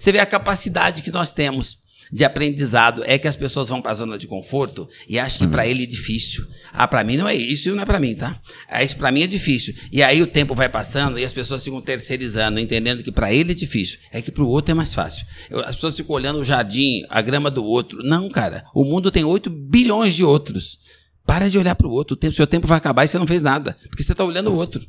Você vê a capacidade que nós temos de aprendizado é que as pessoas vão para a zona de conforto e acham que uhum. para ele é difícil. Ah, para mim não é isso, não é para mim, tá? Ah, isso para mim é difícil. E aí o tempo vai passando e as pessoas ficam terceirizando, entendendo que para ele é difícil, é que para o outro é mais fácil. As pessoas ficam olhando o jardim, a grama do outro. Não, cara, o mundo tem 8 bilhões de outros. Para de olhar para o outro, o tempo, seu tempo vai acabar e você não fez nada, porque você está olhando o outro.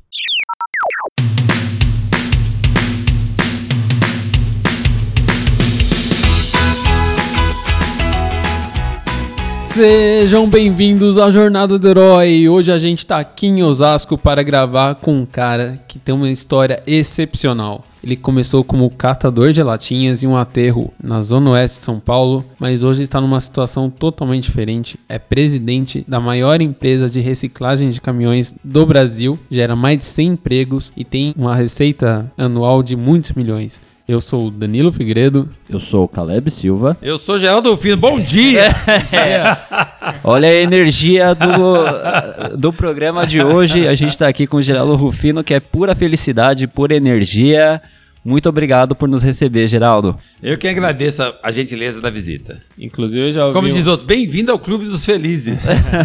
Sejam bem-vindos à Jornada do Herói. Hoje a gente está aqui em Osasco para gravar com um cara que tem uma história excepcional. Ele começou como catador de latinhas em um aterro na zona oeste de São Paulo, mas hoje está numa situação totalmente diferente. É presidente da maior empresa de reciclagem de caminhões do Brasil, gera mais de 100 empregos e tem uma receita anual de muitos milhões. Eu sou o Danilo Figueiredo. Eu sou o Caleb Silva. Eu sou Geraldo Rufino. Bom dia! É. Olha a energia do, do programa de hoje. A gente está aqui com o Geraldo Rufino, que é pura felicidade, pura energia. Muito obrigado por nos receber, Geraldo. Eu que agradeço a, a gentileza da visita. Inclusive, eu já ouvi. Como diz outro, bem-vindo ao Clube dos Felizes.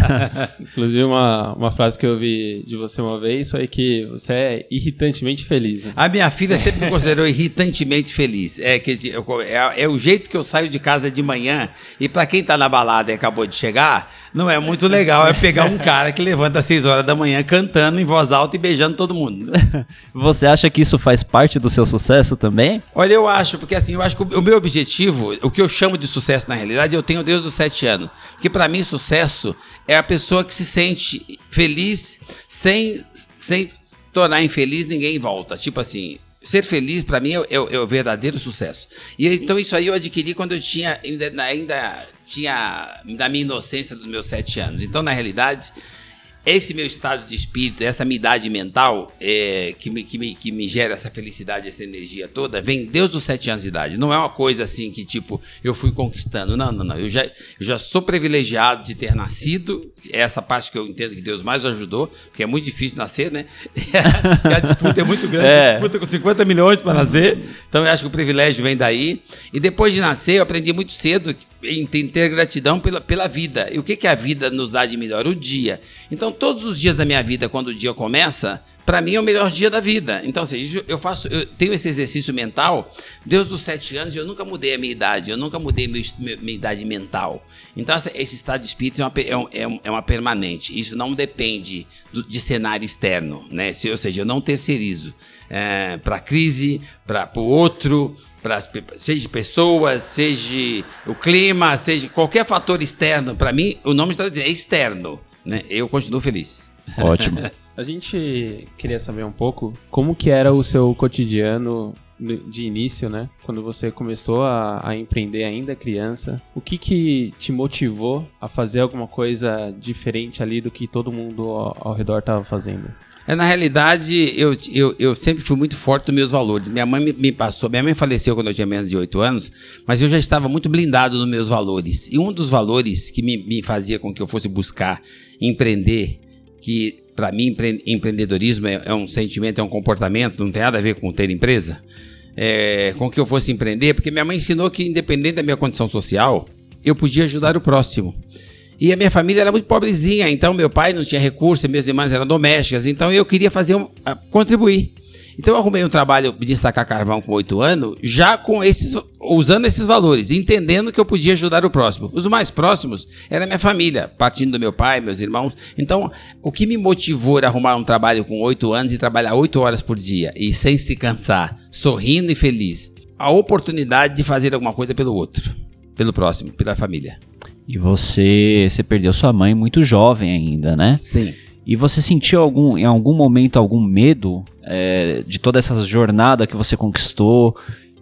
Inclusive, uma, uma frase que eu ouvi de você uma vez foi que você é irritantemente feliz. Né? A minha filha sempre me considerou irritantemente feliz. É, que, é, é o jeito que eu saio de casa de manhã e para quem está na balada e acabou de chegar não é muito legal é pegar um cara que levanta às 6 horas da manhã cantando em voz alta e beijando todo mundo. Você acha que isso faz parte do seu sucesso também? Olha, eu acho, porque assim, eu acho que o meu objetivo, o que eu chamo de sucesso na realidade, eu tenho desde os 7 anos. Que para mim sucesso é a pessoa que se sente feliz sem sem tornar infeliz ninguém volta. Tipo assim, ser feliz para mim é, é, é, o verdadeiro sucesso. E então isso aí eu adquiri quando eu tinha ainda, ainda tinha da minha inocência dos meus sete anos. Então na realidade esse meu estado de espírito, essa minha idade mental é, que, me, que, me, que me gera essa felicidade, essa energia toda, vem desde os sete anos de idade. Não é uma coisa assim que, tipo, eu fui conquistando. Não, não, não. Eu já, eu já sou privilegiado de ter nascido. É essa parte que eu entendo que Deus mais ajudou, porque é muito difícil nascer, né? a disputa é muito grande. É. A disputa com 50 milhões para nascer. Então eu acho que o privilégio vem daí. E depois de nascer, eu aprendi muito cedo em ter gratidão pela, pela vida. E o que, que a vida nos dá de melhor? O dia. Então, todos os dias da minha vida, quando o dia começa, para mim é o melhor dia da vida. Então, assim, eu faço, eu tenho esse exercício mental desde os sete anos. Eu nunca mudei a minha idade, eu nunca mudei minha, minha idade mental. Então, esse estado de espírito é uma, é, é, é uma permanente. Isso não depende do, de cenário externo, né? Se, ou seja, eu não terceirizo é, para crise, para o outro, seja pessoas, seja o clima, seja qualquer fator externo, para mim, o nome está dizendo é externo, né? Eu continuo feliz. Ótimo. A gente queria saber um pouco como que era o seu cotidiano de início, né? Quando você começou a, a, empreender ainda criança, o que que te motivou a fazer alguma coisa diferente ali do que todo mundo ao, ao redor estava fazendo? É, na realidade, eu, eu, eu sempre fui muito forte nos meus valores. Minha mãe me, me, passou, minha mãe faleceu quando eu tinha menos de 8 anos, mas eu já estava muito blindado nos meus valores. E um dos valores que me, me fazia com que eu fosse buscar empreender, que para mim empre, empreendedorismo é, é, um sentimento, é um comportamento, não tem nada a ver com ter empresa, é, com que eu fosse empreender, porque minha mãe ensinou que independente da minha condição social, eu podia ajudar o próximo. E a minha família era muito pobrezinha, então meu pai não tinha recursos, minhas irmãs eram domésticas, então eu queria fazer um, contribuir. Então eu arrumei um trabalho de sacar carvão com oito anos, já com esses, usando esses valores, entendendo que eu podia ajudar o próximo. Os mais próximos era minha família, partindo do meu pai, meus irmãos. Então, o que me motivou a arrumar um trabalho com oito anos e trabalhar oito horas por dia e sem se cansar, sorrindo e feliz, a oportunidade de fazer alguma coisa pelo outro, pelo próximo, pela família. E você, você perdeu sua mãe muito jovem ainda, né? Sim. E você sentiu algum, em algum momento algum medo é, de toda essa jornada que você conquistou?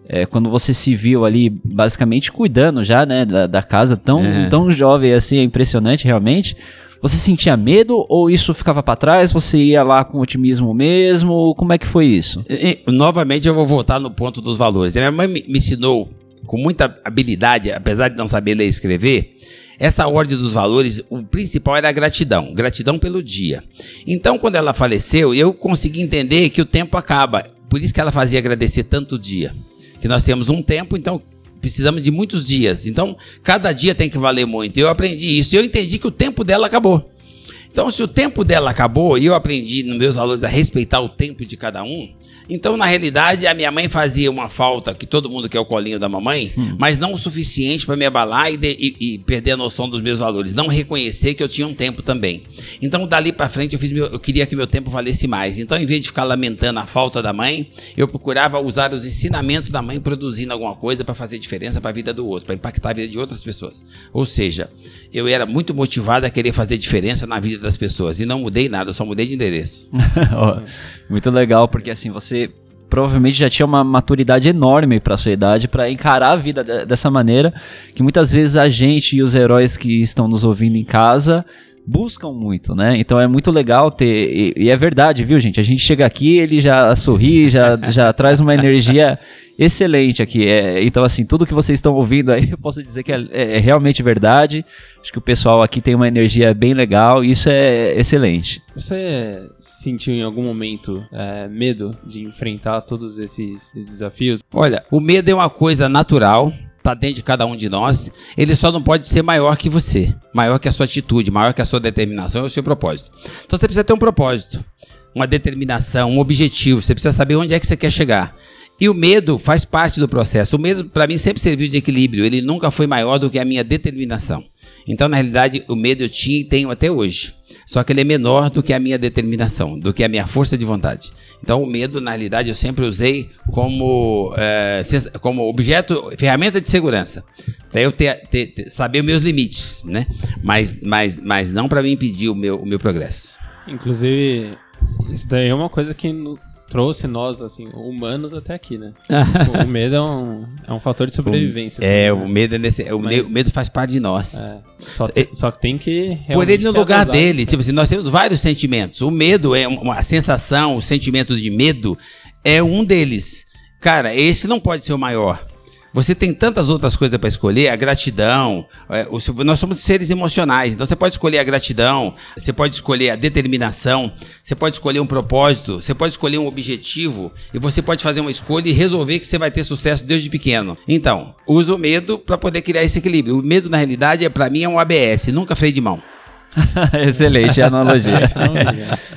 É, quando você se viu ali basicamente cuidando já, né, da, da casa tão, é. tão jovem assim, é impressionante realmente. Você sentia medo ou isso ficava para trás? Você ia lá com otimismo mesmo? Como é que foi isso? E, novamente eu vou voltar no ponto dos valores. Minha mãe me ensinou com muita habilidade, apesar de não saber ler e escrever, essa ordem dos valores, o principal era a gratidão, gratidão pelo dia. Então, quando ela faleceu, eu consegui entender que o tempo acaba. Por isso que ela fazia agradecer tanto o dia. que nós temos um tempo, então precisamos de muitos dias. Então, cada dia tem que valer muito. Eu aprendi isso eu entendi que o tempo dela acabou. Então, se o tempo dela acabou e eu aprendi nos meus valores a respeitar o tempo de cada um, então, na realidade, a minha mãe fazia uma falta que todo mundo quer o colinho da mamãe, hum. mas não o suficiente para me abalar e, de, e, e, perder a noção dos meus valores. Não reconhecer que eu tinha um tempo também. Então, dali para frente, eu, fiz meu, eu queria que meu tempo valesse mais. Então, em vez de ficar lamentando a falta da mãe, eu procurava usar os ensinamentos da mãe produzindo alguma coisa para fazer diferença para a vida do outro, para impactar a vida de outras pessoas. Ou seja, eu era muito motivado a querer fazer diferença na vida das pessoas e não mudei nada, eu só mudei de endereço. muito legal, porque assim, você provavelmente já tinha uma maturidade enorme para sua idade para encarar a vida de, dessa maneira, que muitas vezes a gente e os heróis que estão nos ouvindo em casa buscam muito, né? Então é muito legal ter. E, e, é verdade, viu, gente? A gente chega aqui, ele já sorri, já, já traz uma energia excelente aqui. É, então, assim, tudo que vocês estão ouvindo aí, eu posso dizer que é, é, é, realmente verdade. Acho que o pessoal aqui tem uma energia bem legal e isso é excelente. Você sentiu em algum momento é, medo de enfrentar todos esses, esses desafios? Olha, o medo é uma coisa natural está dentro de cada um de nós, ele só não pode ser maior que você, maior que a sua atitude, maior que a sua determinação e o seu propósito. Então você precisa ter um propósito, uma determinação, um objetivo, você precisa saber onde é que você quer chegar. E o medo faz parte do processo. O medo, para mim, sempre serviu de equilíbrio. Ele nunca foi maior do que a minha determinação. Então, na realidade, o medo eu tinha e tenho até hoje. Só que ele é menor do que a minha determinação, do que a minha força de vontade. Então, o medo, na realidade, eu sempre usei como, é, como objeto, ferramenta de segurança. Para eu ter, ter, ter, saber meus limites, né? Mas, mas, mas não para me impedir o meu, o meu progresso. Inclusive, isso daí é uma coisa que trouxe nós, assim, humanos até aqui, né? o medo é um, é um fator de sobrevivência. É, né? o medo é nesse, o, Mas, medo faz parte de nós. É, só, te, só que tem que. Por ele no lugar dele. Né? Tipo assim, nós temos vários sentimentos. O medo é uma sensação, o sentimento de medo é um deles. Cara, esse não pode ser o maior. Você tem tantas outras coisas para escolher, a gratidão. É, o, nós somos seres emocionais, então você pode escolher a gratidão, você pode escolher a determinação, você pode escolher um propósito, você pode escolher um objetivo e você pode fazer uma escolha e resolver que você vai ter sucesso desde pequeno. Então, usa o medo para poder criar esse equilíbrio. O medo, na realidade, é para mim é um ABS, nunca freio de mão. Excelente analogia.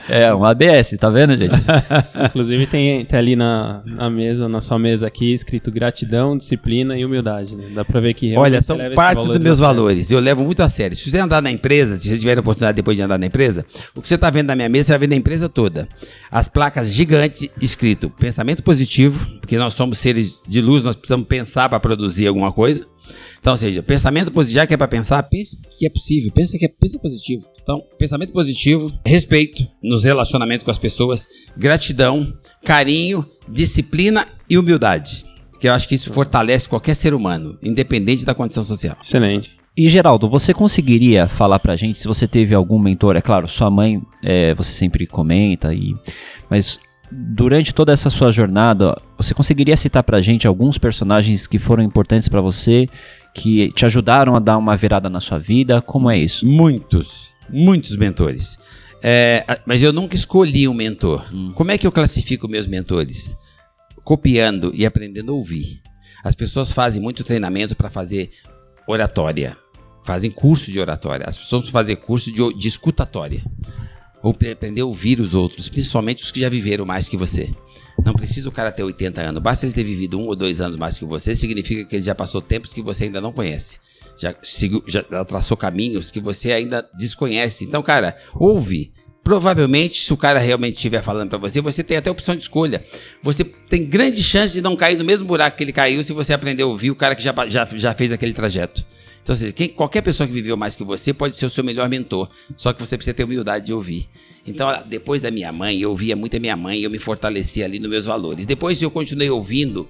é, um ABS, tá vendo, gente? Inclusive tem, tem ali na, na mesa, na sua mesa aqui, escrito gratidão, disciplina e humildade, né? Dá pra ver que Olha, são parte dos meus valores. Eu levo muito a sério. Se você andar na empresa, se você tiver a oportunidade depois de andar na empresa, o que você tá vendo na minha mesa, você vai ver na empresa toda. As placas gigantes escrito pensamento positivo, porque nós somos seres de luz, nós precisamos pensar para produzir alguma coisa. Então, ou seja, pensamento positivo, já que é para pensar, pense que é possível, pensa que é pensa positivo. Então, pensamento positivo, respeito nos relacionamentos com as pessoas, gratidão, carinho, disciplina e humildade. Que eu acho que isso fortalece qualquer ser humano, independente da condição social. Excelente. E Geraldo, você conseguiria falar pra gente se você teve algum mentor? É claro, sua mãe, é, você sempre comenta, e, mas durante toda essa sua jornada, você conseguiria citar pra gente alguns personagens que foram importantes para você, que te ajudaram a dar uma virada na sua vida? Como é isso? Muitos, muitos mentores. É, mas eu nunca escolhi um mentor. Hum. Como é que eu classifico meus mentores? Copiando e aprendendo a ouvir. As pessoas fazem muito treinamento para fazer oratória, fazem curso de oratória. As pessoas vão fazer curso de, de escutatória ou aprender a ouvir os outros, principalmente os que já viveram mais que você. Não precisa o cara ter 80 anos, basta ele ter vivido um ou dois anos mais que você, significa que ele já passou tempos que você ainda não conhece. Já, já traçou caminhos que você ainda desconhece. Então, cara, ouve. Provavelmente, se o cara realmente estiver falando para você, você tem até opção de escolha. Você tem grande chance de não cair no mesmo buraco que ele caiu se você aprender a ouvir o cara que já, já, já fez aquele trajeto. Então, seja, quem, qualquer pessoa que viveu mais que você pode ser o seu melhor mentor, só que você precisa ter humildade de ouvir. Então, depois da minha mãe, eu ouvia muito a minha mãe e eu me fortalecia ali nos meus valores. Depois eu continuei ouvindo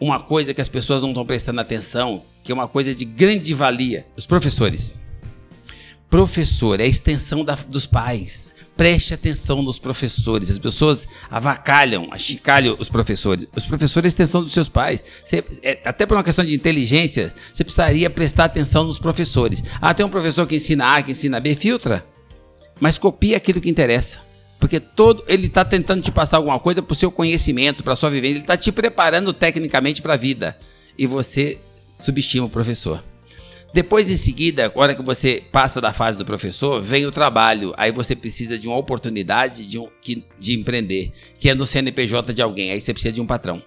uma coisa que as pessoas não estão prestando atenção, que é uma coisa de grande valia: os professores. Professor é a extensão da, dos pais preste atenção nos professores. As pessoas avacalham, achicalham os professores. Os professores é extensão dos seus pais. Você, é, até por uma questão de inteligência, você precisaria prestar atenção nos professores. Ah, tem um professor que ensina A, que ensina B, filtra. Mas copia aquilo que interessa. Porque todo ele está tentando te passar alguma coisa para o seu conhecimento, para sua vivência, ele está te preparando tecnicamente para a vida. E você subestima o professor. Depois, em seguida, hora que você passa da fase do professor, vem o trabalho. Aí você precisa de uma oportunidade de, um, que, de empreender, que é no CNPJ de alguém. Aí você precisa de um patrão.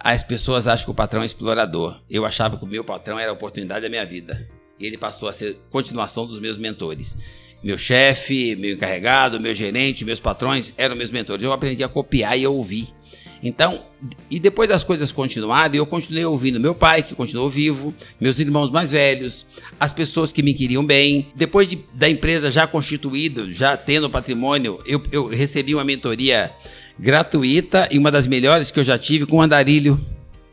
As pessoas acham que o patrão é explorador. Eu achava que o meu patrão era a oportunidade da minha vida. E ele passou a ser continuação dos meus mentores. Meu chefe, meu encarregado, meu gerente, meus patrões eram meus mentores. Eu aprendi a copiar e a ouvir. Então, e depois das coisas continuaram, eu continuei ouvindo meu pai, que continuou vivo, meus irmãos mais velhos, as pessoas que me queriam bem. Depois de, da empresa já constituída, já tendo patrimônio, eu, eu recebi uma mentoria gratuita e uma das melhores que eu já tive com o Andarilho,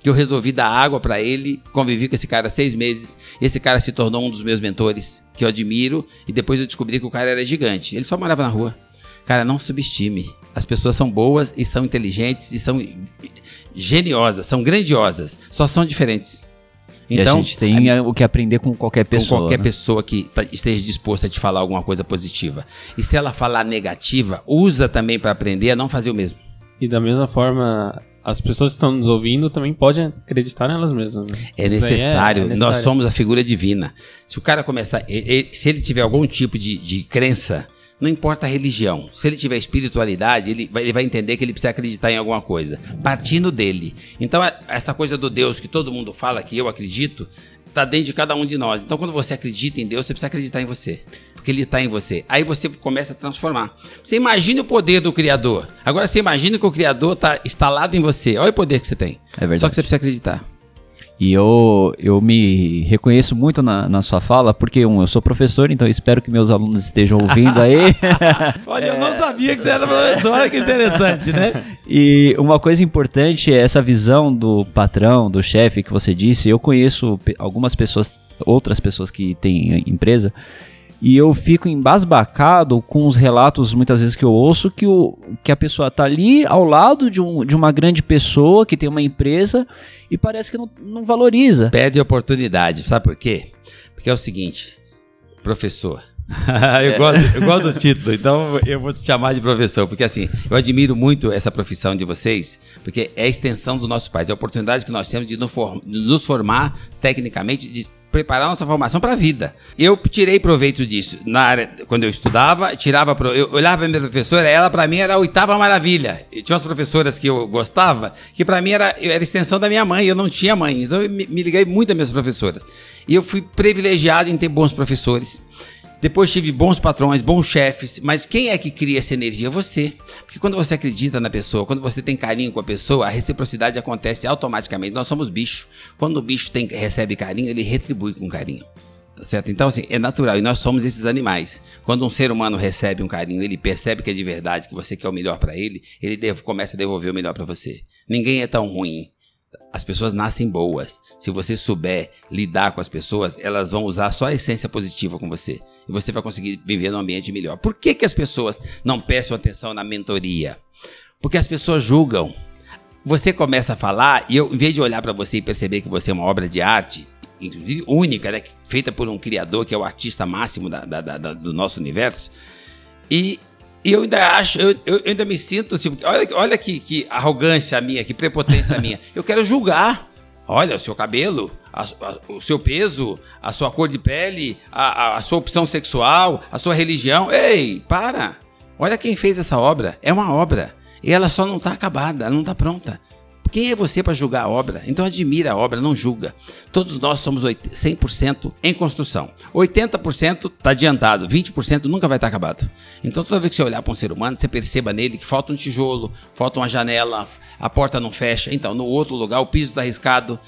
que eu resolvi dar água para ele, convivi com esse cara seis meses. Esse cara se tornou um dos meus mentores, que eu admiro, e depois eu descobri que o cara era gigante. Ele só morava na rua. Cara, não subestime. As pessoas são boas e são inteligentes e são geniosas, são grandiosas, só são diferentes. Então, e a gente tem a, o que aprender com qualquer pessoa. Com qualquer né? pessoa que tá, esteja disposta a te falar alguma coisa positiva. E se ela falar negativa, usa também para aprender a não fazer o mesmo. E da mesma forma, as pessoas que estão nos ouvindo também podem acreditar nelas mesmas. Né? É necessário. é, é necessário. Nós somos a figura divina. Se o cara começar. Se ele tiver algum tipo de, de crença não importa a religião. Se ele tiver espiritualidade, ele vai, ele vai entender que ele precisa acreditar em alguma coisa, partindo dele. Então, essa coisa do Deus que todo mundo fala, que eu acredito, está dentro de cada um de nós. Então, quando você acredita em Deus, você precisa acreditar em você. Porque ele está em você. Aí você começa a transformar. Você imagina o poder do Criador. Agora você imagina que o Criador está instalado em você. Olha o poder que você tem. É verdade. Só que você precisa acreditar. E eu, eu me reconheço muito na, na sua fala, porque, um, eu sou professor, então espero que meus alunos estejam ouvindo aí. Olha, é... eu não sabia que você era professor, olha que interessante, né? E uma coisa importante é essa visão do patrão, do chefe que você disse. Eu conheço algumas pessoas, outras pessoas que têm empresa, e eu fico embasbacado com os relatos, muitas vezes, que eu ouço, que, o, que a pessoa está ali ao lado de, um, de uma grande pessoa que tem uma empresa e parece que não, não valoriza. Perde oportunidade. Sabe por quê? Porque é o seguinte, professor. eu, gosto, eu gosto do título, então eu vou te chamar de professor, porque assim, eu admiro muito essa profissão de vocês, porque é a extensão dos nossos pais, é a oportunidade que nós temos de nos formar tecnicamente, de preparar nossa formação para a vida. Eu tirei proveito disso na área quando eu estudava, tirava eu olhava para minha professora, ela para mim era a oitava maravilha. Tinha umas professoras que eu gostava, que para mim era era extensão da minha mãe, eu não tinha mãe. Então eu me, me liguei muito às minhas professoras. E eu fui privilegiado em ter bons professores. Depois tive bons patrões, bons chefes, mas quem é que cria essa energia? Você. Porque quando você acredita na pessoa, quando você tem carinho com a pessoa, a reciprocidade acontece automaticamente. Nós somos bicho. Quando o bicho tem, recebe carinho, ele retribui com carinho. Tá certo? Então, assim, é natural. E nós somos esses animais. Quando um ser humano recebe um carinho, ele percebe que é de verdade, que você quer o melhor para ele, ele deve, começa a devolver o melhor para você. Ninguém é tão ruim. As pessoas nascem boas. Se você souber lidar com as pessoas, elas vão usar só a essência positiva com você e você vai conseguir viver num ambiente melhor. Por que, que as pessoas não prestam atenção na mentoria? Porque as pessoas julgam. Você começa a falar e eu, em vez de olhar para você e perceber que você é uma obra de arte, inclusive única, né, feita por um criador que é o artista máximo da, da, da, do nosso universo, e, e eu ainda acho, eu, eu, ainda me sinto assim, olha, olha que, que arrogância minha, que prepotência minha. Eu quero julgar. Olha, o seu cabelo, a, a, o seu peso, a sua cor de pele, a, a, sua opção sexual, a sua religião. Ei, para! Olha quem fez essa obra. É uma obra. E ela só não está acabada, ela não está pronta. Quem é você para julgar a obra? Então admira a obra, não julga. Todos nós somos 100% em construção. 80% está adiantado, 20% nunca vai estar tá acabado. Então toda vez que você olhar para um ser humano, você perceba nele que falta um tijolo, falta uma janela, a porta não fecha. Então, no outro lugar, o piso está arriscado,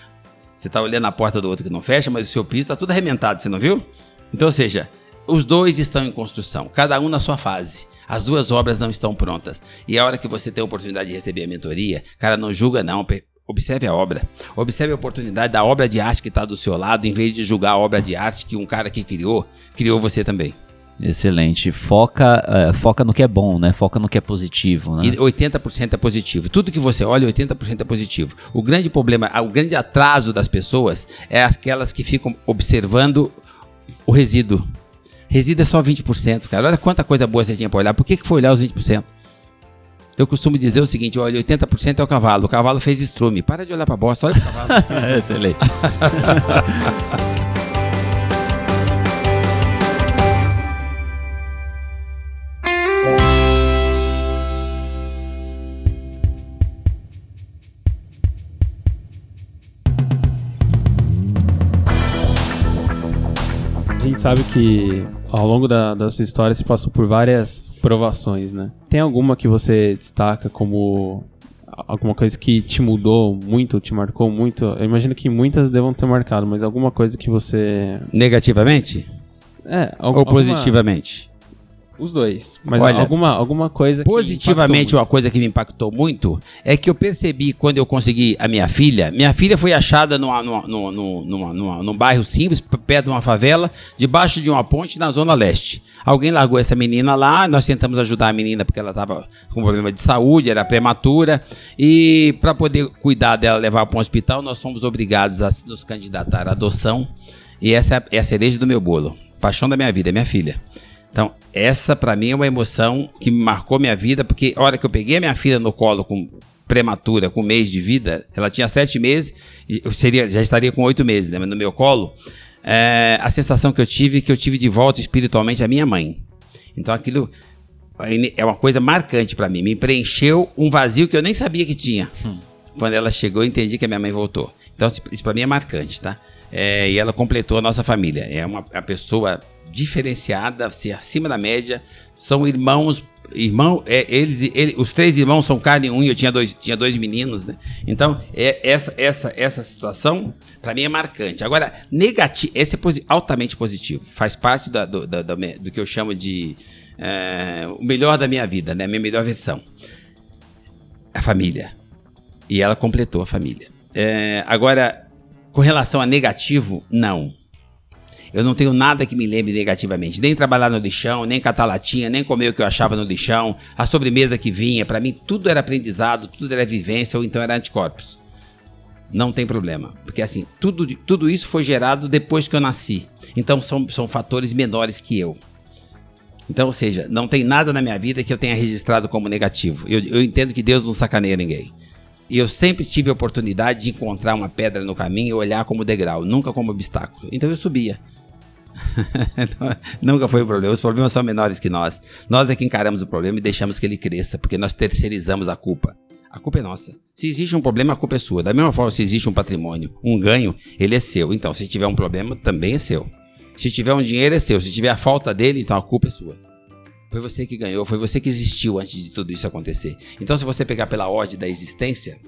você está olhando a porta do outro que não fecha, mas o seu piso está tudo arrebentado, você não viu? Então, ou seja, os dois estão em construção, cada um na sua fase. As duas obras não estão prontas. E a hora que você tem a oportunidade de receber a mentoria, cara, não julga não, observe a obra. Observe a oportunidade da obra de arte que está do seu lado, em vez de julgar a obra de arte que um cara que criou, criou você também. Excelente. Foca, uh, foca no que é bom, né? Foca no que é positivo, né? E 80% é positivo. Tudo que você olha, 80% é positivo. O grande problema, o grande atraso das pessoas é aquelas que ficam observando o resíduo. Resíduo é só 20%, cara. Olha quanta coisa boa você tinha pra olhar. Por que, que foi olhar os 20%? Eu costumo dizer o seguinte: olha, 80% é o cavalo. O cavalo fez estrume. Para de olhar pra bosta, olha pro cavalo. Excelente. sabe que ao longo da, da sua história você passou por várias provações, né? Tem alguma que você destaca como alguma coisa que te mudou muito, te marcou muito? Eu imagino que muitas devam ter marcado, mas alguma coisa que você. Negativamente É, al- ou alguma- positivamente? Os dois. Mas Olha, alguma, alguma coisa que Positivamente, uma coisa que me impactou muito é que eu percebi quando eu consegui a minha filha. Minha filha foi achada numa, numa, numa, numa, numa- num bairro simples, perto de uma favela, debaixo de uma ponte na Zona Leste. Alguém largou essa menina lá, nós tentamos ajudar a menina porque ela estava com problema de saúde, era prematura. E para poder cuidar dela, levar para um hospital, nós fomos obrigados a nos candidatar à adoção. E essa é a cereja do meu bolo. Paixão da minha vida, é minha filha. Então, essa pra mim é uma emoção que marcou minha vida, porque a hora que eu peguei a minha filha no colo com prematura, com um mês de vida, ela tinha sete meses, eu seria, já estaria com oito meses né, no meu colo, é, a sensação que eu tive é que eu tive de volta espiritualmente a minha mãe. Então aquilo é uma coisa marcante pra mim, me preencheu um vazio que eu nem sabia que tinha. Quando ela chegou, eu entendi que a minha mãe voltou. Então isso pra mim é marcante, tá? É, e ela completou a nossa família. É uma, uma pessoa diferenciada, assim, acima da média. São irmãos, irmão, é, eles, ele, os três irmãos são carne e unha. Eu tinha dois, tinha dois meninos, né? Então é, essa, essa, essa situação para mim é marcante. Agora negativo, esse é posi- altamente positivo. Faz parte da- do, da- da do que eu chamo de é, o melhor da minha vida, né? Minha melhor versão. A família. E ela completou a família. É, agora, com relação a negativo, não. Eu não tenho nada que me lembre negativamente. Nem trabalhar no lixão, nem catar latinha, nem comer o que eu achava no lixão, a sobremesa que vinha. Pra mim, tudo era aprendizado, tudo era vivência ou então era anticorpos. Não tem problema. Porque assim, tudo, tudo isso foi gerado depois que eu nasci. Então são, são fatores menores que eu. Então, ou seja, não tem nada na minha vida que eu tenha registrado como negativo. Eu, eu entendo que Deus não sacaneia ninguém. E eu sempre tive a oportunidade de encontrar uma pedra no caminho e olhar como degrau, nunca como obstáculo. Então eu subia. Nunca foi o problema. Os problemas são menores que nós. Nós é que encaramos o problema e deixamos que ele cresça, porque nós terceirizamos a culpa. A culpa é nossa. Se existe um problema, a culpa é sua. Da mesma forma, se existe um patrimônio, um ganho, ele é seu. Então, se tiver um problema, também é seu. Se tiver um dinheiro, é seu. Se tiver a falta dele, então a culpa é sua. Foi você que ganhou, foi você que existiu antes de tudo isso acontecer. Então, se você pegar pela ordem da existência,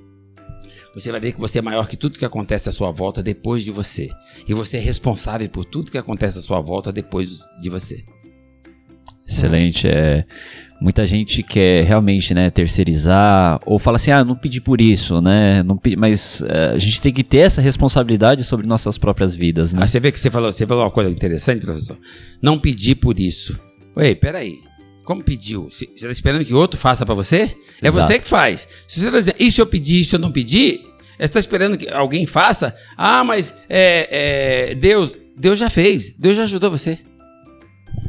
você vai ver que você é maior que tudo que acontece à sua volta depois de você. E você é responsável por tudo que acontece à sua volta depois de você. Excelente. É, muita gente quer realmente né, terceirizar ou fala assim, ah, não pedi por isso, né? Não pedi, mas é, a gente tem que ter essa responsabilidade sobre nossas próprias vidas, né? Aí você vê que você falou, você falou uma coisa interessante, professor. Não pedir por isso. Ei, peraí. Como pediu? Você está esperando que outro faça para você? É Exato. você que faz. Se você tá dizendo, e se eu pedir, se eu não pedir? Você está esperando que alguém faça? Ah, mas é, é, Deus, Deus já fez. Deus já ajudou você.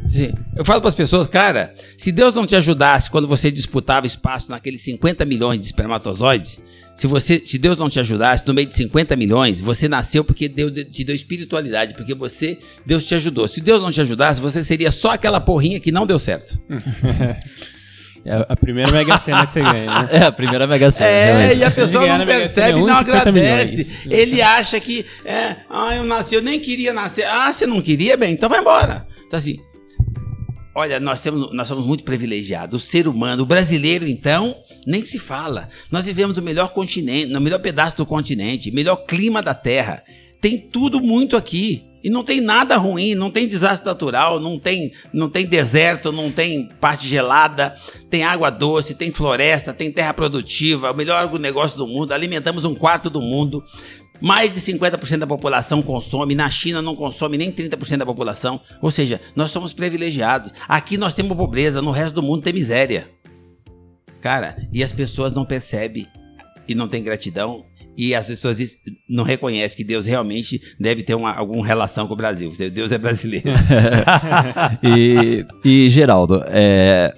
Sim. Eu falo para as pessoas, cara, se Deus não te ajudasse quando você disputava espaço naqueles 50 milhões de espermatozoides, se você, se Deus não te ajudasse no meio de 50 milhões, você nasceu porque Deus te deu espiritualidade, porque você, Deus te ajudou. Se Deus não te ajudasse, você seria só aquela porrinha que não deu certo. É a primeira mega cena que você ganha, né? É a primeira Mega Sena. É, realmente. e a pessoa não Sena percebe, não 1,50 agradece. Ele acha que, é, ah, eu nasci, eu nem queria nascer. Ah, você não queria, bem, então vai embora. Então assim, olha, nós, temos, nós somos muito privilegiados. O ser humano, o brasileiro, então, nem se fala. Nós vivemos no melhor continente, no melhor pedaço do continente, melhor clima da Terra. Tem tudo muito aqui. E não tem nada ruim, não tem desastre natural, não tem, não tem deserto, não tem parte gelada, tem água doce, tem floresta, tem terra produtiva, o melhor negócio do mundo, alimentamos um quarto do mundo. Mais de 50% da população consome, na China não consome nem 30% da população. Ou seja, nós somos privilegiados. Aqui nós temos pobreza, no resto do mundo tem miséria. Cara, e as pessoas não percebem e não tem gratidão E as pessoas não reconhecem que Deus realmente deve ter uma, alguma relação com o Brasil. Deus é brasileiro. e, e, Geraldo, é,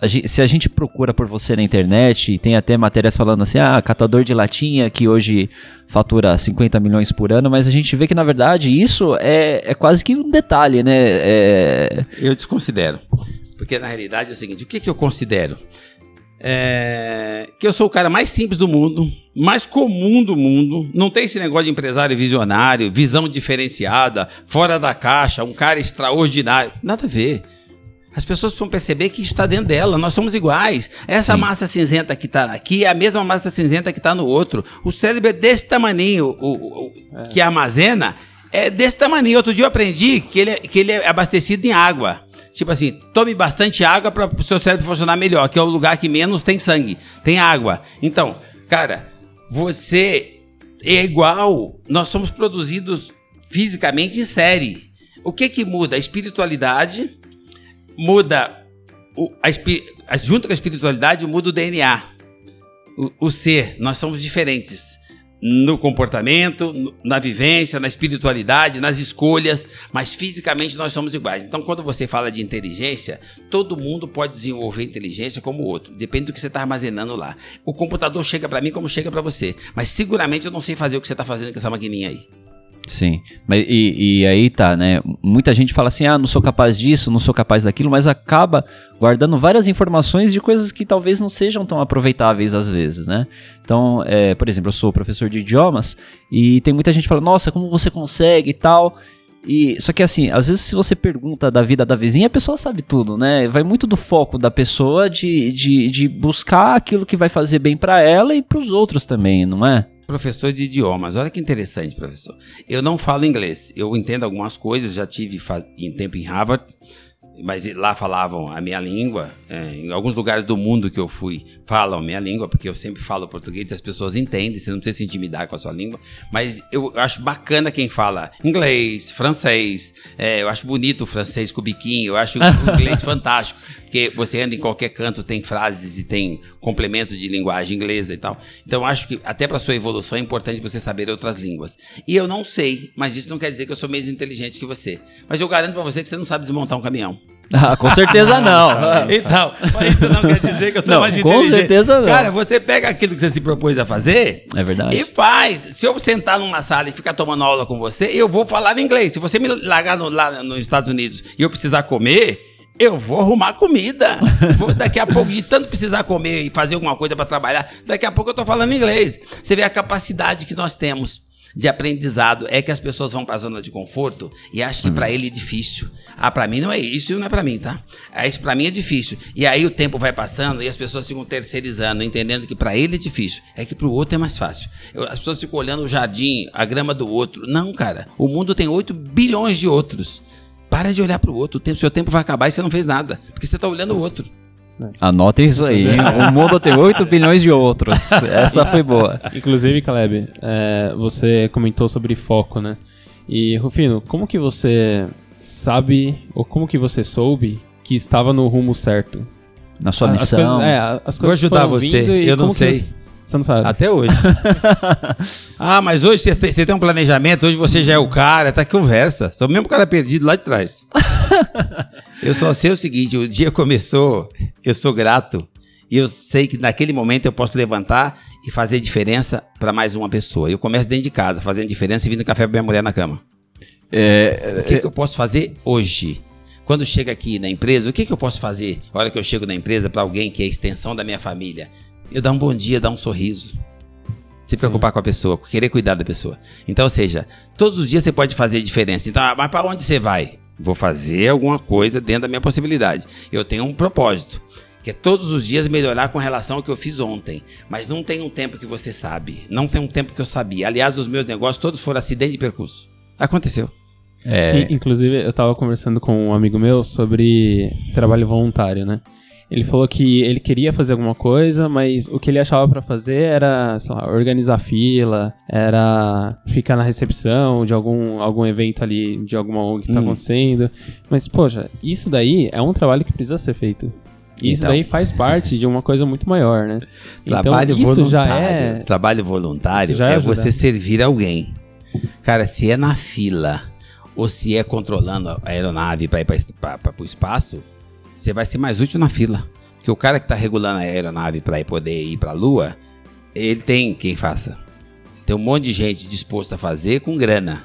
a gen- se a gente procura por você na internet, tem até matérias falando assim, ah, catador de latinha que hoje fatura 50 milhões por ano, mas a gente vê que na verdade isso é, é quase que um detalhe, né? É, Eu desconsidero. Porque na realidade é o seguinte: o que, que eu considero? É, que eu sou o cara mais simples do mundo, mais comum do mundo. Não tem esse negócio de empresário visionário, visão diferenciada, fora da caixa, um cara extraordinário. Nada a ver. As pessoas precisam perceber que isso está dentro dela. Nós somos iguais. Essa Sim. massa cinzenta que está aqui é a mesma massa cinzenta que está no outro. O cérebro é desse tamaninho, o, o- o- que armazena é desse tamaninho. Outro dia eu aprendi que ele, é- que ele é abastecido em água. Tipo assim, tome bastante água para o seu cérebro funcionar melhor, que é o lugar que menos tem sangue, tem água. Então, cara, você é igual. Nós somos produzidos fisicamente em série. O que que muda? A espiritualidade muda o, a, junto com a espiritualidade muda o DNA. O, o ser, nós somos diferentes no comportamento, no- na vivência, na espiritualidade, nas escolhas, mas fisicamente nós somos iguais. Então, quando você fala de inteligência, todo mundo pode desenvolver inteligência como o outro, depende do que você está armazenando lá. O computador chega para mim como chega para você, mas seguramente eu não sei fazer o que você está fazendo com essa maquininha aí. Sim, mas e, e aí tá, né? Muita gente fala assim, ah, não sou capaz disso, não sou capaz daquilo, mas acaba guardando várias informações de coisas que talvez não sejam tão aproveitáveis às vezes, né? Então, é, por exemplo, eu sou professor de idiomas e tem muita gente que fala, nossa, como você consegue e tal. E, só que assim, às vezes se você pergunta da vida da vizinha, a pessoa sabe tudo, né? Vai muito do foco da pessoa de, de, de buscar aquilo que vai fazer bem pra ela e pros outros também, não é? Professor de idiomas, olha que interessante, professor. Eu não falo inglês, eu entendo algumas coisas, já tive em tempo em Harvard, mas lá falavam a minha língua. é, em alguns lugares do mundo que eu fui, falam a minha língua, porque eu sempre falo português e as pessoas entendem, você não precisa se intimidar com a sua língua. Mas eu acho bacana quem fala inglês, francês, é, eu acho bonito o francês com o biquinho, eu acho o inglês fantástico, porque você anda em qualquer canto, tem frases e tem complementos de linguagem inglesa e tal. Então acho que até para sua evolução é importante você saber outras línguas. E eu não sei, mas isso não quer dizer que eu sou menos inteligente que você. Mas eu garanto para você que você não sabe desmontar um caminhão. Ah, com certeza não. Então, mas isso não quer dizer que eu sou Não, mais com inteligente. certeza não. Cara, você pega aquilo que você se propôs a fazer É verdade. e faz. Se eu sentar numa sala e ficar tomando aula com você, eu vou falar inglês. Se você me largar no- lá nos Estados Unidos e eu precisar comer, eu vou arrumar comida. Vou, daqui a pouco, de tanto precisar comer e fazer alguma coisa para trabalhar, daqui a pouco eu tô falando inglês. Você vê a capacidade que nós temos de aprendizado é que as pessoas vão pra zona de conforto e acham que pra ele é difícil. Ah, pra mim não é isso, não é pra mim, tá? Ah, isso pra mim é difícil. E aí o tempo vai passando e as pessoas ficam terceirizando, entendendo que pra ele é difícil, é que pro outro é mais fácil. Eu- As pessoas ficam olhando o jardim, a grama do outro. Não, cara. O mundo tem 8 bilhões de outros. Para de olhar pro outro. O tempo, seu tempo vai acabar e você não fez nada, porque você tá olhando o outro. Anotem isso aí, hein? O mundo tem 8 bilhões de outros. Essa foi boa. Inclusive, Caleb, é, você comentou sobre foco, né? E, Rufino, como que você sabe, ou como que você soube que estava no rumo certo? Na sua As missão. coisas, é, as coisas Vou ajudar foram você, vindo eu não sei. Você, não sabe? Até hoje. ah, mas hoje você tem- você tem um planejamento, hoje você já é o cara, tá conversa. Sou o mesmo cara perdido lá de trás. eu só sei o seguinte: o dia começou, eu sou grato. E eu sei que naquele momento eu posso levantar e fazer diferença para mais uma pessoa. Eu começo dentro de casa, fazendo diferença e vindo café pra minha mulher na cama. É, O que, que eu posso fazer hoje? Quando chega aqui na empresa, o que, que eu posso fazer? A hora que eu chego na empresa para alguém que é a extensão da minha família, eu dar um bom dia, dar um sorriso. Se preocupar com a pessoa, querer cuidar da pessoa. Então, ou seja, todos os dias você pode fazer diferença. Então, ah, mas para onde você vai? Vou fazer alguma coisa dentro da minha possibilidade. Eu tenho um propósito, que é todos os dias melhorar com relação ao que eu fiz ontem. Mas não tem um tempo que você sabe. Não tem um tempo que eu sabia. Aliás, os meus negócios todos foram acidente de percurso. Aconteceu. é, In- Inclusive, eu tava conversando com um amigo meu sobre trabalho voluntário, né? Ele falou que ele queria fazer alguma coisa, mas o que ele achava pra fazer era, sei lá, organizar fila, era ficar na recepção de algum, algum evento ali, de alguma ONG que tá Hum. acontecendo. Mas, poxa, isso daí é um trabalho que precisa ser feito. Isso Então. daí faz parte de uma coisa muito maior, né? Trabalho então, voluntário. já é. Trabalho voluntário é é, você servir alguém. Cara, se é na fila ou se é controlando a aeronave para ir para o espaço, você vai ser mais útil na fila. Porque o cara que está regulando a aeronave para poder ir para a Lua, ele tem quem faça. Tem um monte de gente disposta a fazer com grana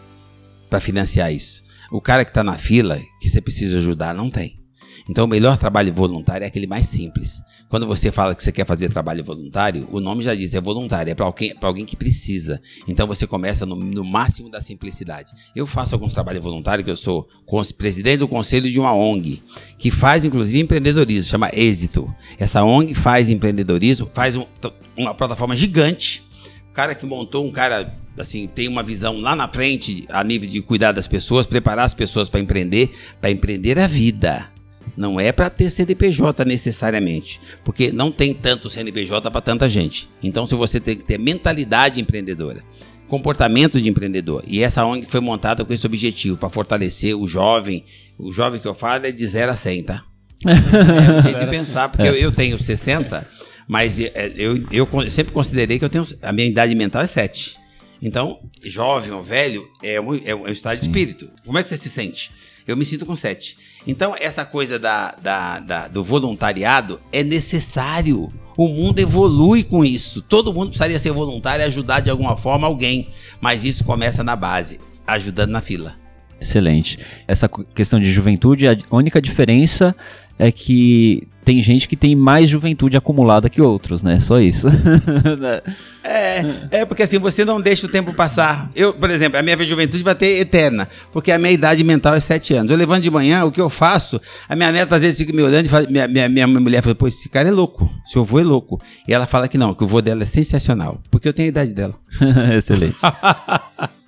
para financiar isso. O cara que está na fila, que você precisa ajudar, não tem. Então, o melhor trabalho voluntário é aquele mais simples. Quando você fala que você quer fazer trabalho voluntário, o nome já diz, é voluntário, é para alguém, alguém que precisa. Então, você começa no, no máximo da simplicidade. Eu faço alguns trabalhos voluntários, que eu sou presidente do conselho de uma ONG, que faz, inclusive, empreendedorismo, chama Êxito. Essa ONG faz empreendedorismo, faz um- uma plataforma gigante. O cara que montou, um cara assim, tem uma visão lá na frente a nível de cuidar das pessoas, preparar as pessoas para empreender, para empreender a vida. Não é para ter CNPJ necessariamente, porque não tem tanto CNPJ para tanta gente. Então, se você tem que ter mentalidade empreendedora, comportamento de empreendedor, e essa ONG foi montada com esse objetivo, para fortalecer o jovem. O jovem que eu falo é de 0 a 100, tá? É jeito de pensar, porque eu, eu tenho 60, mas é, eu, eu con- sempre considerei que eu tenho. A minha idade mental é 7. Então, jovem ou velho é um, é um estado de Sim. espírito. Como é que você se sente? Eu me sinto com 7. Então, essa coisa da, da- da- do voluntariado é necessário. O mundo evolui com isso. Todo mundo precisaria ser voluntário e ajudar de alguma forma alguém. Mas isso começa na base, ajudando na fila. Excelente. Essa questão de juventude, a única diferença é que tem gente que tem mais juventude acumulada que outros, né? Só isso. É, é porque assim, você não deixa o tempo passar. Eu, por exemplo, a minha juventude vai ter eterna, porque a minha idade mental é 7 anos. Eu levanto de manhã, o que eu faço, a minha neta às vezes fica me olhando e fala, minha, minha, minha mulher fala, pô, esse cara é louco, seu avô é louco. E ela fala que não, que o avô dela é sensacional, porque eu tenho a idade dela. Excelente.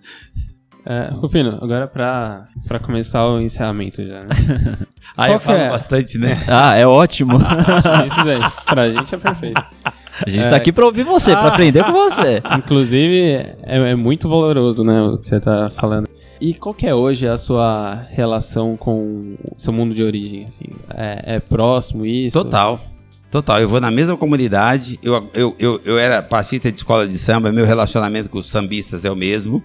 É, Rufino, agora pra, pra começar o encerramento já, né? Qual eu falo é? bastante, né? Ah, é ótimo. Isso daí, pra gente é perfeito. A gente tá aqui pra ouvir você, pra aprender com você. Inclusive, é, é muito valoroso, né, o que você tá falando. E qual que é hoje a sua relação com o seu mundo de origem, assim? É, é próximo isso? Total. Total, eu vou na mesma comunidade, eu, eu, eu, eu era passista de escola de samba, meu relacionamento com os sambistas é o mesmo.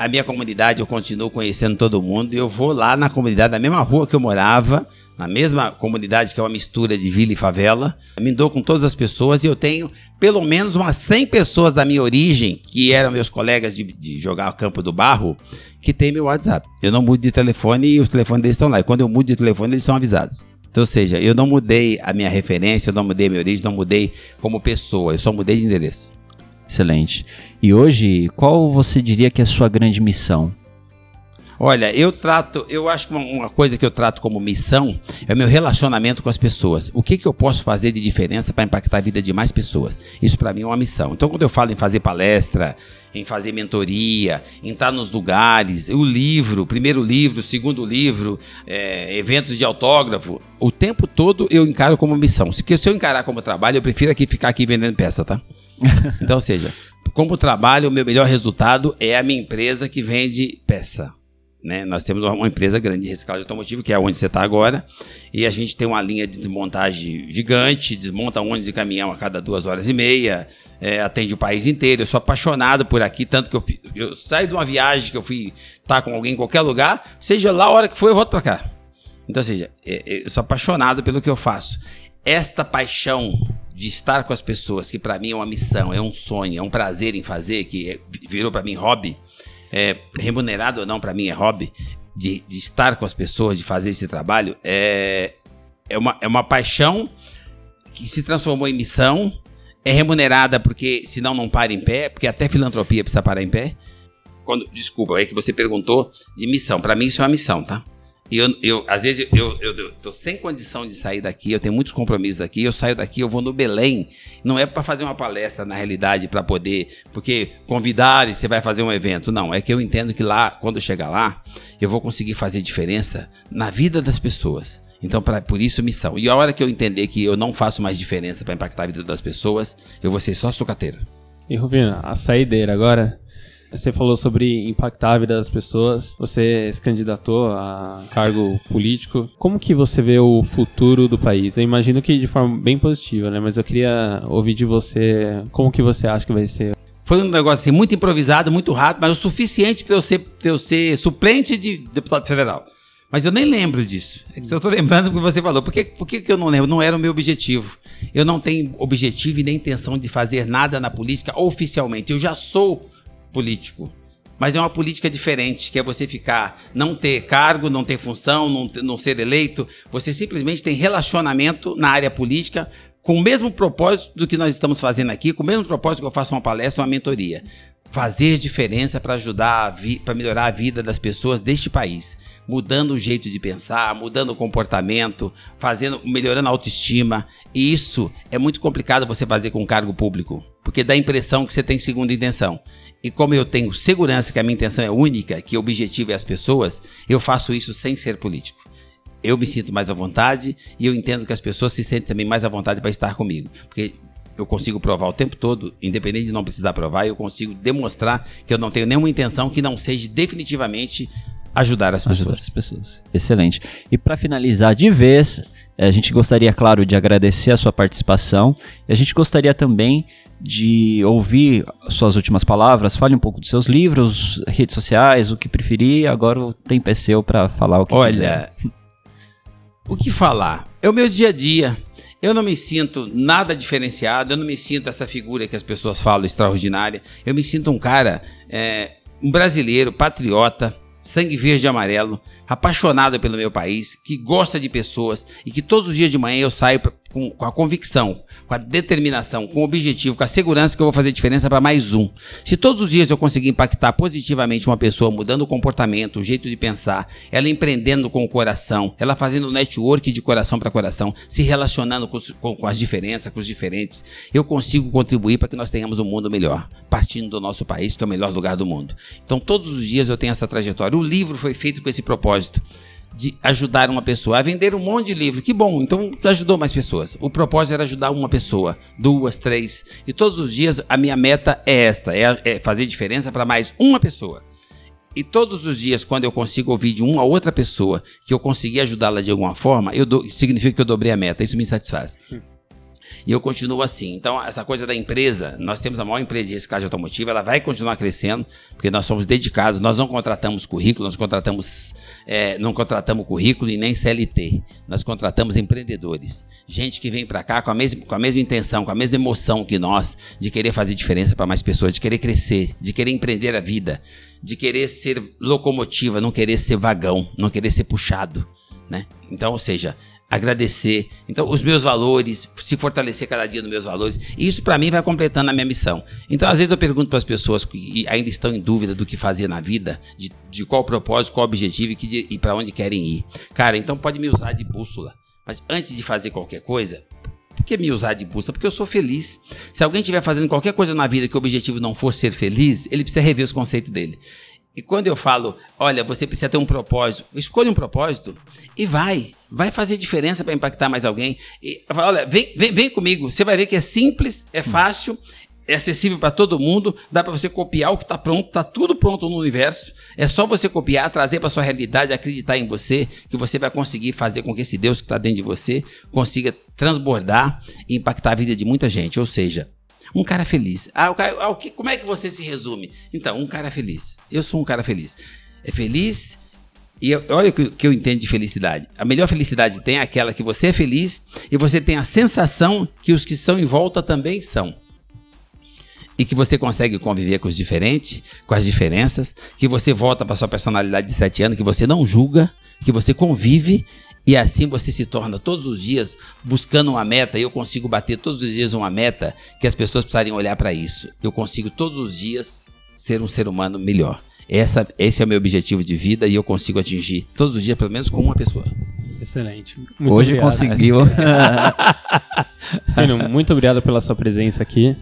A minha comunidade eu continuo conhecendo todo mundo, eu vou lá na comunidade, na mesma rua que eu morava, na mesma comunidade que é uma mistura de vila e favela, me dou com todas as pessoas e eu tenho pelo menos umas 100 pessoas da minha origem, que eram meus colegas de, de jogar campo do barro, que tem meu WhatsApp. Eu não mudo de telefone e os telefones deles estão lá. E quando eu mudo de telefone, eles são avisados. Então, ou seja, eu não mudei a minha referência, eu não mudei a minha origem, não mudei como pessoa, eu só mudei de endereço. Excelente. E hoje, qual você diria que é a sua grande missão? Olha, eu trato, eu acho que uma, coisa que eu trato como missão é o meu relacionamento com as pessoas. O que, que eu posso fazer de diferença para impactar a vida de mais pessoas? Isso para mim é uma missão. Então, quando eu falo em fazer palestra, em fazer mentoria, em estar nos lugares, o livro, primeiro livro, segundo livro, é, eventos de autógrafo, o tempo todo eu encaro como missão. Se, se eu encarar como trabalho, eu prefiro aqui ficar aqui vendendo peça, tá? Então, ou seja, como trabalho, o meu melhor resultado é a minha empresa que vende peça. Né? Nós temos uma empresa grande de reciclagem automotivo, que é onde você está agora, e a gente tem uma linha de desmontagem gigante, desmonta ônibus e caminhão a cada duas horas e meia, é, atende o país inteiro. Eu sou apaixonado por aqui, tanto que eu, eu saio de uma viagem que eu fui estar com alguém em qualquer lugar, seja lá a hora que for, eu volto para cá. Então, ou seja, é- é- eu sou apaixonado pelo que eu faço. Esta paixão de estar com as pessoas, que para mim é uma missão, é um sonho, é um prazer em fazer, que é- virou para mim hobby, é, remunerado ou não, para mim é hobby, de, de estar com as pessoas, de fazer esse trabalho, é, é, uma, é uma paixão que se transformou em missão, é remunerada porque senão não para em pé, porque até filantropia precisa parar em pé. Quando, desculpa, é que você perguntou de missão. Para mim isso é uma missão, tá? E eu, eu às vezes eu, eu, eu tô sem condição de sair daqui, eu tenho muitos compromissos aqui, eu saio daqui, eu vou no Belém, não é para fazer uma palestra na realidade para poder, porque convidar e você vai fazer um evento, não, é que eu entendo que lá, quando eu chegar lá, eu vou conseguir fazer diferença na vida das pessoas. Então, pra, por isso, missão. E a hora que eu entender que eu não faço mais diferença para impactar a vida das pessoas, eu vou ser só sucateiro. E Rufino, a saideira agora, Você falou sobre impactar a vida das pessoas. Você se candidatou a cargo político. Como que você vê o futuro do país? Eu imagino que de forma bem positiva, né? Mas eu queria ouvir de você como que você acha que vai ser foi um negócio assim, muito improvisado, muito rápido, mas o suficiente para eu ser, eu ser suplente de deputado federal. Mas eu nem lembro disso. É eu estou lembrando o que você falou. Por, que, por que, que eu não lembro? Não era o meu objetivo. Eu não tenho objetivo e nem intenção de fazer nada na política oficialmente. Eu já sou político. Mas é uma política diferente, que é você ficar, não ter cargo, não ter função, não, ter, não ser eleito. Você simplesmente tem relacionamento na área política com o mesmo propósito do que nós estamos fazendo aqui, com o mesmo propósito que eu faço uma palestra, uma mentoria. Fazer diferença para ajudar, para melhorar a vida das pessoas deste país mudando o jeito de pensar, mudando o comportamento, fazendo, melhorando a autoestima. E isso é muito complicado você fazer com um cargo público, porque dá a impressão que você tem segunda intenção. E como eu tenho segurança que a minha intenção é única, que o objetivo é as pessoas, eu faço isso sem ser político. Eu me sinto mais à vontade e eu entendo que as pessoas se sentem também mais à vontade para estar comigo. Porque eu consigo provar o tempo todo, independente de não precisar provar, eu consigo demonstrar que eu não tenho nenhuma intenção que não seja definitivamente ajudar as pessoas. Ajudar as pessoas. Excelente. E para finalizar de vez, a gente gostaria, claro, de agradecer a sua participação. E a gente gostaria também de ouvir suas últimas palavras. Fale um pouco dos seus livros, redes sociais, o que preferir. Agora o tempo é seu para falar o que Olha, quiser. o que falar? É o meu dia a dia. Eu não me sinto nada diferenciado, eu não me sinto essa figura que as pessoas falam extraordinária. Eu me sinto um cara, é, um brasileiro, patriota, sangue verde e amarelo, apaixonado pelo meu país, que gosta de pessoas e que todos os dias de manhã eu saio com, com, a convicção, com a determinação, com o objetivo, com a segurança que eu vou fazer diferença para mais um. Se todos os dias eu conseguir impactar positivamente uma pessoa, mudando o comportamento, o jeito de pensar, ela empreendendo com o coração, ela fazendo network de coração para coração, se relacionando com, com, com, as diferenças, com os diferentes, eu consigo contribuir para que nós tenhamos um mundo melhor, partindo do nosso país, que é o melhor lugar do mundo. Então, todos os dias eu tenho essa trajetória. O livro foi feito com esse propósito de ajudar uma pessoa a vender um monte de livro. Que bom, então ajudou mais pessoas. O propósito era ajudar uma pessoa, duas, três. E todos os dias a minha meta é esta: é, é fazer diferença para mais uma pessoa. E todos os dias, quando eu consigo ouvir de uma outra pessoa que eu consegui ajudá-la de alguma forma, eu do, significa que eu dobrei a meta. Isso me satisfaz. E eu continuo assim. Então, essa coisa da empresa, nós temos a maior empresa de reciclagem automotiva, ela vai continuar crescendo, porque nós somos dedicados, nós não contratamos currículo, nós contratamos, é, não contratamos currículo e nem CLT. Nós contratamos empreendedores. Gente que vem para cá com a, mesma, com a mesma intenção, com a mesma emoção que nós, de querer fazer diferença para mais pessoas, de querer crescer, de querer empreender a vida, de querer ser locomotiva, não querer ser vagão, não querer ser puxado. Né? Então, ou seja, agradecer. Então, os meus valores, se fortalecer cada dia nos meus valores. Isso para mim vai completando a minha missão. Então, às vezes eu pergunto para as pessoas que ainda estão em dúvida do que fazer na vida, de, de qual propósito, qual objetivo e, e para onde querem ir. Cara, então pode me usar de bússola. Mas antes de fazer qualquer coisa, por que me usar de bússola? Porque eu sou feliz. Se alguém estiver fazendo qualquer coisa na vida que o objetivo não for ser feliz, ele precisa rever os conceitos dele. E quando eu falo, olha, você precisa ter um propósito, escolha um propósito e vai. Vai fazer diferença para impactar mais alguém. E falo, olha, vem, vem, vem comigo. Você vai ver que é simples, é fácil, é acessível para todo mundo. Dá para você copiar o que está pronto, está tudo pronto no universo. É só você copiar, trazer para sua realidade, acreditar em você, que você vai conseguir fazer com que esse Deus que está dentro de você consiga transbordar e impactar a vida de muita gente. Ou seja, um cara feliz. Ah, o cara, ah, o que, como é que você se resume? Então, um cara feliz. Eu sou um cara feliz. É feliz. E olha o que, que eu entendo de felicidade. A melhor felicidade tem aquela que você é feliz e você tem a sensação que os que estão em volta também são e que você consegue conviver com os diferentes, com as diferenças, que você volta para sua personalidade de sete anos, que você não julga, que você convive e assim você se torna todos os dias buscando uma meta. E eu consigo bater todos os dias uma meta que as pessoas precisariam olhar para isso. Eu consigo todos os dias ser um ser humano melhor. Essa, esse é o meu objetivo de vida e eu consigo atingir todos os dias, pelo menos com uma pessoa. Excelente. Muito Hoje obrigado. conseguiu. Filho, muito obrigado pela sua presença aqui.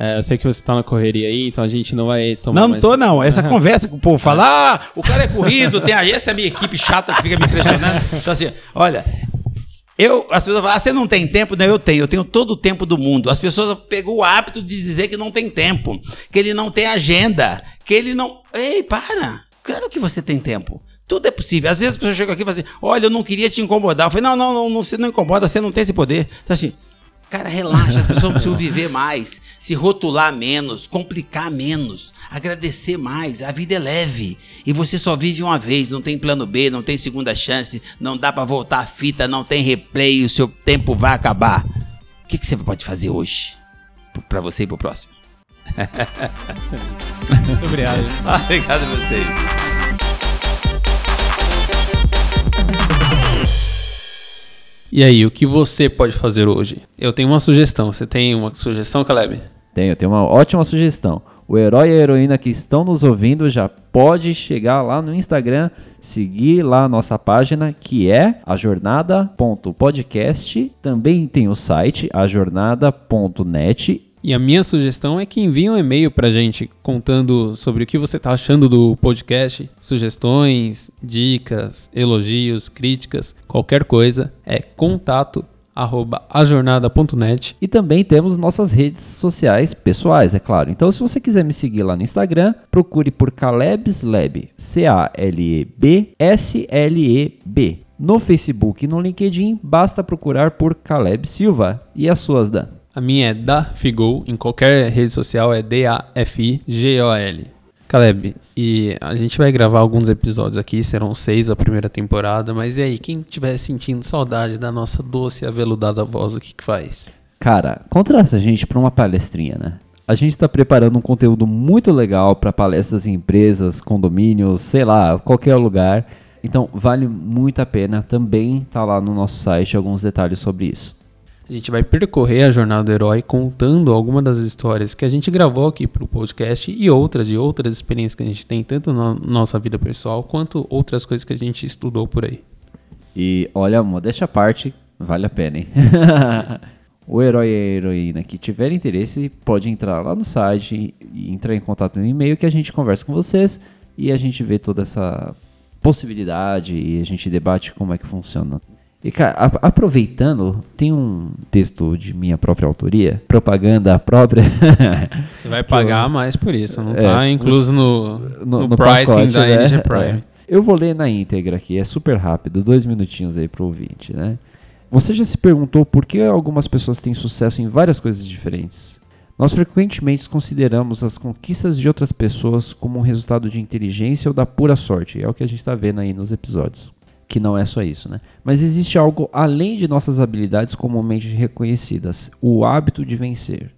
É, eu sei que você tá na correria aí, então a gente não vai tomar. Não, não tô não. Essa conversa que o povo fala, ah, o cara é corrido, tem aí, essa é a minha equipe chata que fica me impressionando. Então, assim, olha, Eu, as pessoas falam, ah, você não tem tempo? Não, eu tenho, eu tenho todo o tempo do mundo. As pessoas pegou o hábito de dizer que não tem tempo, que ele não tem agenda, que ele não. Ei, para! Claro que você tem tempo. Tudo é possível. Às vezes as pessoas chegam aqui e falam assim: olha, eu não queria te incomodar. Eu falei, não, não, não você não incomoda, você não tem esse poder. Então, assim, cara, relaxa, as pessoas precisam viver mais, se rotular menos, complicar menos, agradecer mais. A vida é leve. E você só vive uma vez, não tem plano B, não tem segunda chance, não dá para voltar a fita, não tem replay, o seu tempo vai acabar. O que, que você pode fazer hoje? para você e pro próximo. Muito obrigado. obrigado a vocês. E aí, o que você pode fazer hoje? Eu tenho uma sugestão. Você tem uma sugestão, Caleb? Tenho, tenho uma ótima sugestão. O herói e a heroína que estão nos ouvindo já pode chegar lá no Instagram, seguir lá a nossa página que é ajornada.podcast. Também tem o site ajornada.net e a minha sugestão é que envie um e-mail pra gente contando sobre o que você tá achando do podcast, sugestões, dicas, elogios, críticas, qualquer coisa. É contato ajornada.net. E também temos nossas redes sociais pessoais, é claro. Então, se você quiser me seguir lá no Instagram, procure por Caleb's Lab, C-A-L-E-B S-L-E-B. No Facebook e no LinkedIn, basta procurar por Caleb Silva. E as suas, Dan? A minha é da Figol, em qualquer rede social é D-A-F-I-G-O-L. Caleb, e a gente vai gravar alguns episódios aqui, serão seis a primeira temporada, mas e aí, quem estiver sentindo saudade da nossa doce e aveludada voz, o que que faz? Cara, contrata a gente para uma palestrinha, né? A gente está preparando um conteúdo muito legal para palestras em empresas, condomínios, sei lá, qualquer lugar. Então vale muito a pena também tá lá no nosso site alguns detalhes sobre isso. A gente vai percorrer a jornada do herói contando algumas das histórias que a gente gravou aqui para o podcast e outras de outras experiências que a gente tem, tanto na nossa vida pessoal quanto outras coisas que a gente estudou por aí. E olha, modéstia à parte, vale a pena, hein? o herói e a heroína que tiver interesse pode entrar lá no site e entrar em contato no e-mail que a gente conversa com vocês e a gente vê toda essa possibilidade e a gente debate como é que funciona e, cara, a, aproveitando, tem um texto de minha própria autoria, propaganda própria. Você vai pagar eu, mais por isso, não está é, incluso no, no, no, no pricing pacote, da né? NG Prime. É. Eu vou ler na íntegra aqui, é super rápido, dois minutinhos aí pro ouvinte, né? Você já se perguntou por que algumas pessoas têm sucesso em várias coisas diferentes? Nós frequentemente consideramos as conquistas de outras pessoas como um resultado de inteligência ou da pura sorte. É o que a gente está vendo aí nos episódios que não é só isso, né? Mas existe algo além de nossas habilidades comumente reconhecidas, o hábito de vencer.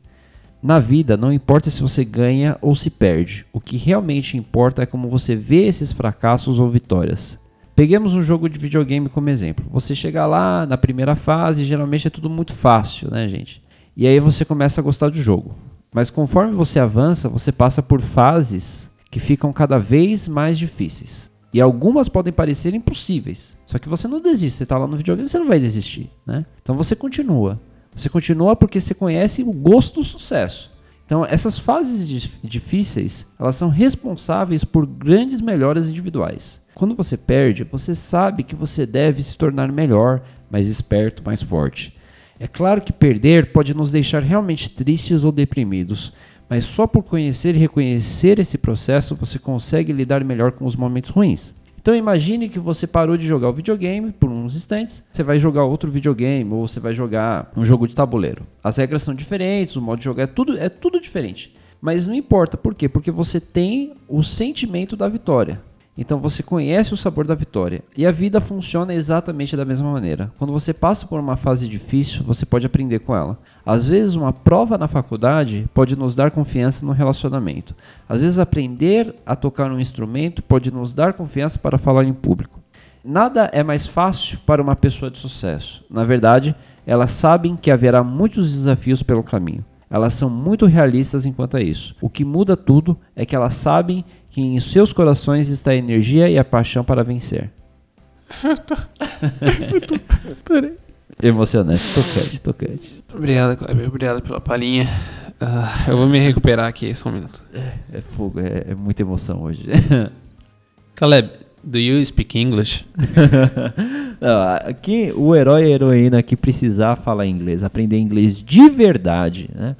Na vida, não importa se você ganha ou se perde, o que realmente importa é como você vê esses fracassos ou vitórias. Peguemos um jogo de videogame como exemplo. Você chega lá na primeira fase, geralmente é tudo muito fácil, né, gente? E aí você começa a gostar do jogo. Mas conforme você avança, você passa por fases que ficam cada vez mais difíceis. E algumas podem parecer impossíveis. Só que você não desiste. Você está lá no videogame, você não vai desistir. Né? Então você continua. Você continua porque você conhece o gosto do sucesso. Então essas fases difíceis, elas são responsáveis por grandes melhoras individuais. Quando você perde, você sabe que você deve se tornar melhor, mais esperto, mais forte. É claro que perder pode nos deixar realmente tristes ou deprimidos, mas só por conhecer e reconhecer esse processo você consegue lidar melhor com os momentos ruins. Então imagine que você parou de jogar o videogame por uns instantes, você vai jogar outro videogame ou você vai jogar um jogo de tabuleiro. As regras são diferentes, o modo de jogar é tudo, é tudo diferente. Mas não importa, por quê? Porque você tem o sentimento da vitória. Então você conhece o sabor da vitória. E a vida funciona exatamente da mesma maneira. Quando você passa por uma fase difícil, você pode aprender com ela. Às vezes, uma prova na faculdade pode nos dar confiança no relacionamento. Às vezes, aprender a tocar um instrumento pode nos dar confiança para falar em público. Nada é mais fácil para uma pessoa de sucesso. Na verdade, elas sabem que haverá muitos desafios pelo caminho. Elas são muito realistas enquanto a isso. O que muda tudo é que elas sabem que em seus corações está a energia e a paixão para vencer. Peraí. Emocionante, tocante, tocante. Obrigado, Kleber. Obrigado pela palhinha. Uh, eu vou me recuperar aqui, só um minuto. É, é fogo, é, é muita emoção hoje. Caleb, Do you speak English? Não, aqui o herói e a heroína que precisar falar inglês, aprender inglês de verdade, né?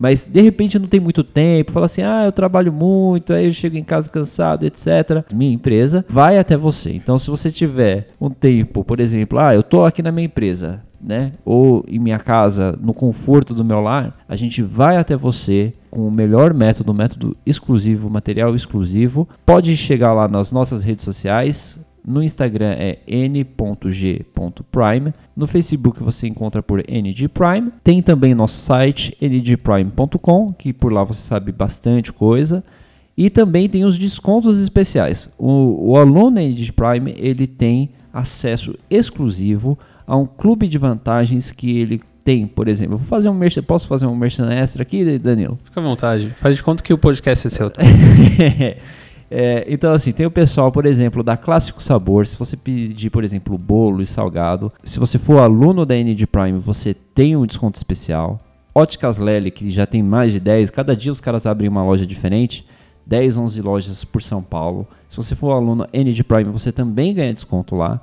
Mas de repente não tem muito tempo, fala assim: "Ah, eu trabalho muito, aí eu chego em casa cansado, etc". Minha empresa vai até você. Então se você tiver um tempo, por exemplo, ah, eu tô aqui na minha empresa, né? Ou em minha casa, no conforto do meu lar, a gente vai até você com o melhor método, método exclusivo, material exclusivo. Pode chegar lá nas nossas redes sociais. No Instagram é n.g.prime. No Facebook você encontra por NGPrime. Tem também nosso site ngprime.com, que por lá você sabe bastante coisa. E também tem os descontos especiais. O, o aluno NG Prime ele tem acesso exclusivo a um clube de vantagens que ele tem, por exemplo. Vou fazer um merchan, posso fazer um merchan extra aqui, Danilo? Fica à vontade. Faz de conta que o podcast é seu. é, então, assim, tem o pessoal, por exemplo, da Clássico Sabor. Se você pedir, por exemplo, bolo e salgado, se você for aluno da ND Prime, você tem um desconto especial. Óticas Lely, que já tem mais de 10, cada dia os caras abrem uma loja diferente. 10, 11 lojas por São Paulo. Se você for aluno ND Prime, você também ganha desconto lá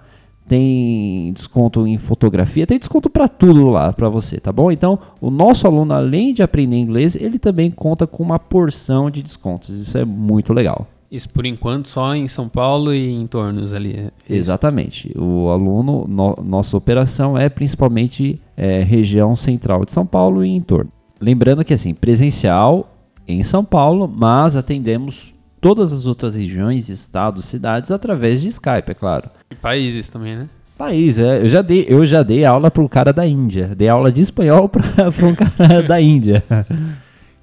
tem desconto em fotografia, tem desconto para tudo lá para você, tá bom? Então, o nosso aluno, além de aprender inglês, ele também conta com uma porção de descontos. Isso é muito legal. Isso por enquanto só em São Paulo e em tornos ali. É Exatamente. O aluno, no, nossa operação é principalmente é, região central de São Paulo e em torno. Lembrando que assim, presencial em São Paulo, mas atendemos todas as outras regiões, estados, cidades através de Skype, é claro. E países também, né? País, é. Eu já dei, eu já dei aula para um cara da Índia. Dei aula de espanhol para um cara da Índia.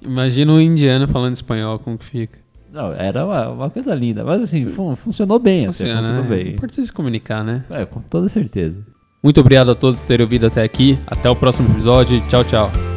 Imagina um indiano falando espanhol, como que fica? Não, era uma, uma coisa linda. Mas assim, fun funcionou bem. Funciona, funcionou né? bem. É importante se comunicar, né? É, com toda certeza. Muito obrigado a todos por terem ouvido até aqui. Até o próximo episódio. Tchau, tchau.